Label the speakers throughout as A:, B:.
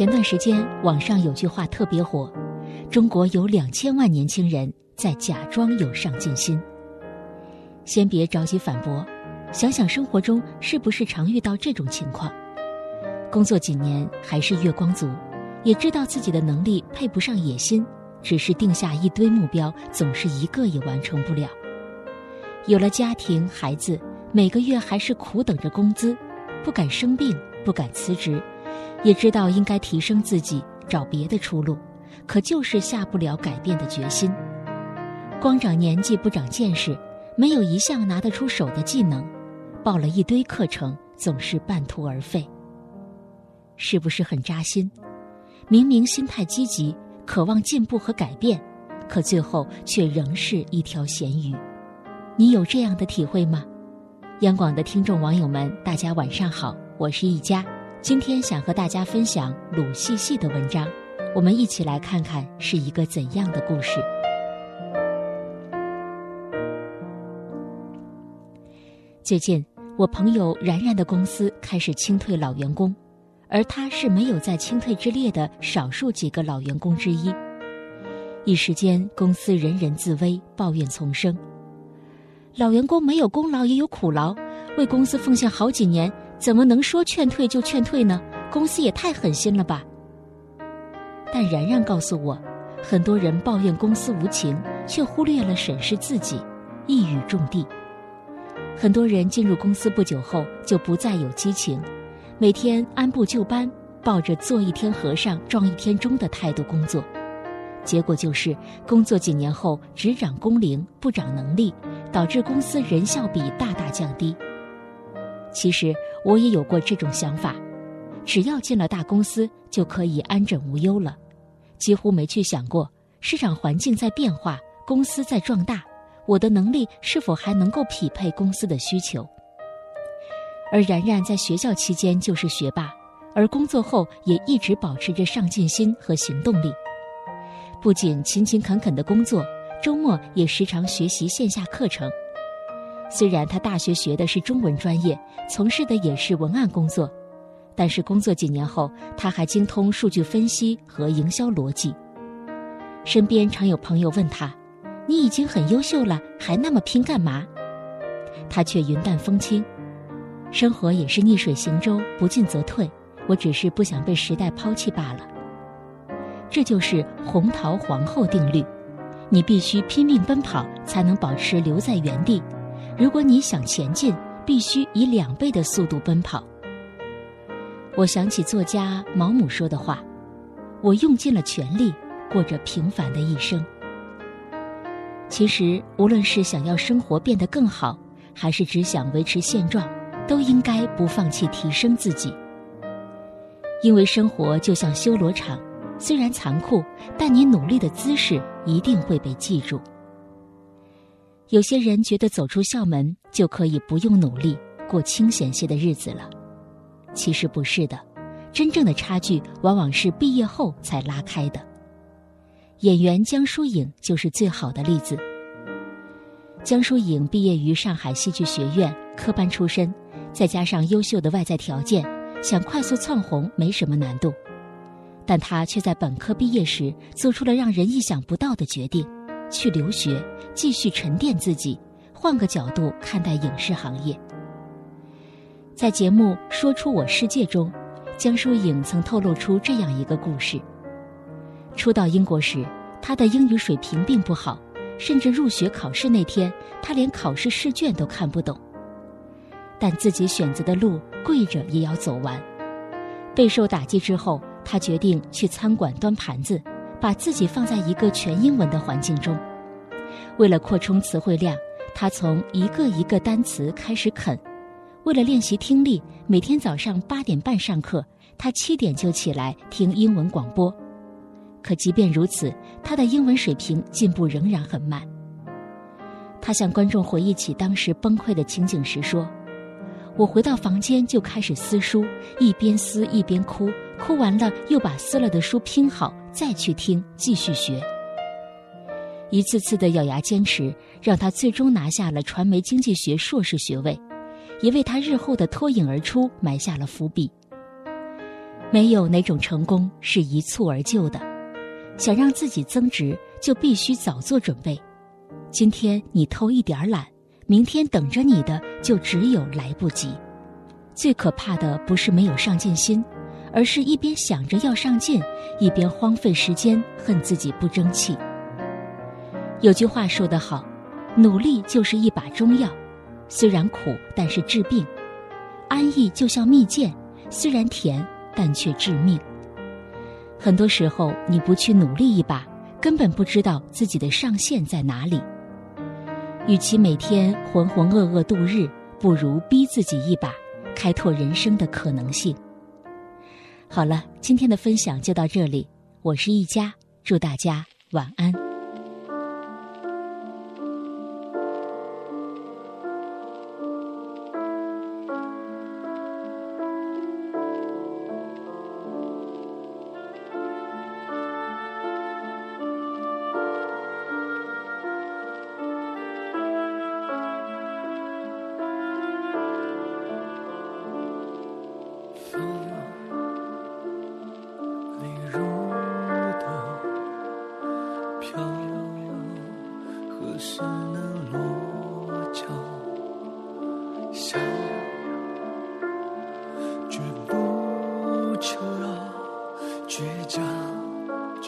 A: 前段时间网上有句话特别火：“中国有两千万年轻人在假装有上进心。”先别着急反驳，想想生活中是不是常遇到这种情况？工作几年还是月光族，也知道自己的能力配不上野心，只是定下一堆目标，总是一个也完成不了。有了家庭孩子，每个月还是苦等着工资，不敢生病，不敢辞职。也知道应该提升自己，找别的出路，可就是下不了改变的决心。光长年纪不长见识，没有一项拿得出手的技能，报了一堆课程，总是半途而废。是不是很扎心？明明心态积极，渴望进步和改变，可最后却仍是一条咸鱼。你有这样的体会吗？央广的听众网友们，大家晚上好，我是一佳。今天想和大家分享鲁细细的文章，我们一起来看看是一个怎样的故事。最近，我朋友然然的公司开始清退老员工，而他是没有在清退之列的少数几个老员工之一。一时间，公司人人自危，抱怨丛生。老员工没有功劳也有苦劳，为公司奉献好几年。怎么能说劝退就劝退呢？公司也太狠心了吧！但然然告诉我，很多人抱怨公司无情，却忽略了审视自己，一语中的。很多人进入公司不久后就不再有激情，每天按部就班，抱着做一天和尚撞一天钟的态度工作，结果就是工作几年后只涨工龄不涨能力，导致公司人效比大大降低。其实我也有过这种想法，只要进了大公司就可以安枕无忧了，几乎没去想过市场环境在变化，公司在壮大，我的能力是否还能够匹配公司的需求。而然然在学校期间就是学霸，而工作后也一直保持着上进心和行动力，不仅勤勤恳恳的工作，周末也时常学习线下课程。虽然他大学学的是中文专业，从事的也是文案工作，但是工作几年后，他还精通数据分析和营销逻辑。身边常有朋友问他：“你已经很优秀了，还那么拼干嘛？”他却云淡风轻：“生活也是逆水行舟，不进则退，我只是不想被时代抛弃罢了。”这就是红桃皇后定律：你必须拼命奔跑，才能保持留在原地。如果你想前进，必须以两倍的速度奔跑。我想起作家毛姆说的话：“我用尽了全力，过着平凡的一生。”其实，无论是想要生活变得更好，还是只想维持现状，都应该不放弃提升自己。因为生活就像修罗场，虽然残酷，但你努力的姿势一定会被记住。有些人觉得走出校门就可以不用努力过清闲些的日子了，其实不是的，真正的差距往往是毕业后才拉开的。演员江疏影就是最好的例子。江疏影毕业于上海戏剧学院科班出身，再加上优秀的外在条件，想快速窜红没什么难度，但她却在本科毕业时做出了让人意想不到的决定。去留学，继续沉淀自己，换个角度看待影视行业。在节目《说出我世界》中，江疏影曾透露出这样一个故事：初到英国时，她的英语水平并不好，甚至入学考试那天，她连考试试卷都看不懂。但自己选择的路，跪着也要走完。备受打击之后，她决定去餐馆端盘子。把自己放在一个全英文的环境中，为了扩充词汇量，他从一个一个单词开始啃。为了练习听力，每天早上八点半上课，他七点就起来听英文广播。可即便如此，他的英文水平进步仍然很慢。他向观众回忆起当时崩溃的情景时说：“我回到房间就开始撕书，一边撕一边哭，哭完了又把撕了的书拼好。”再去听，继续学。一次次的咬牙坚持，让他最终拿下了传媒经济学硕士学位，也为他日后的脱颖而出埋下了伏笔。没有哪种成功是一蹴而就的。想让自己增值，就必须早做准备。今天你偷一点懒，明天等着你的就只有来不及。最可怕的不是没有上进心，而是一边想着要上进，一边荒废时间，恨自己不争气。有句话说得好，努力就是一把中药，虽然苦，但是治病；安逸就像蜜饯，虽然甜，但却致命。很多时候，你不去努力一把，根本不知道自己的上限在哪里。与其每天浑浑噩噩度日，不如逼自己一把，开拓人生的可能性。好了，今天的分享就到这里，我是一佳，祝大家晚安。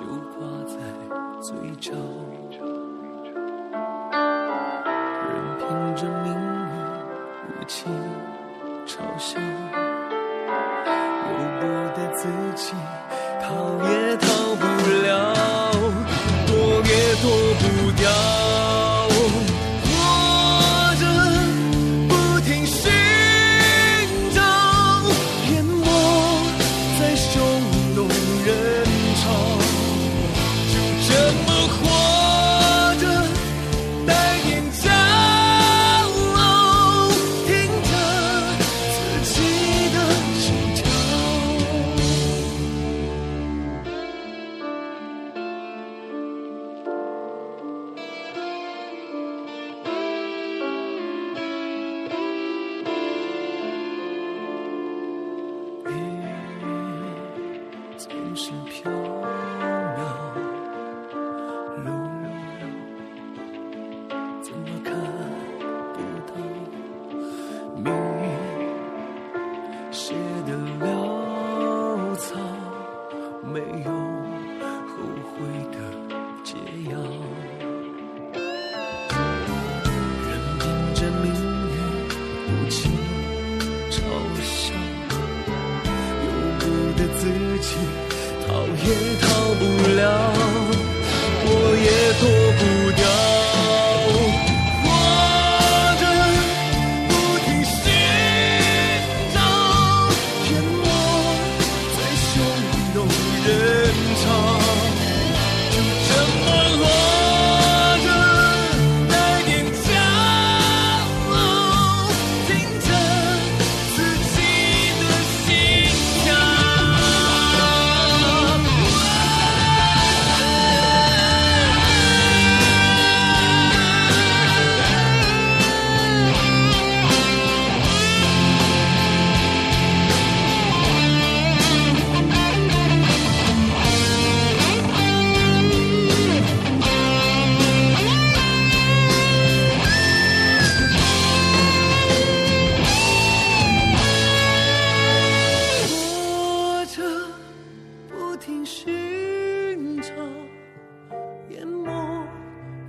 B: 就挂在嘴角。任凭着命运无情嘲笑，由不得自己，逃也逃不了，躲也躲不掉。是飘。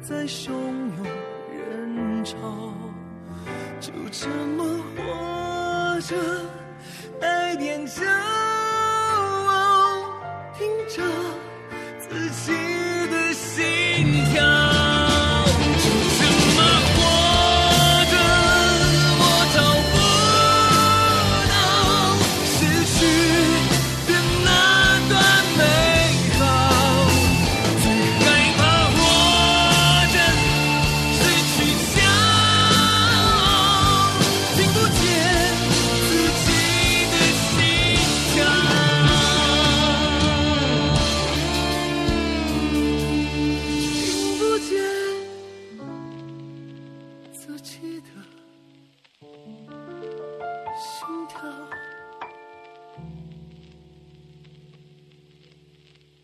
B: 在汹涌人潮，就这么活着，带点骄傲，听着自己。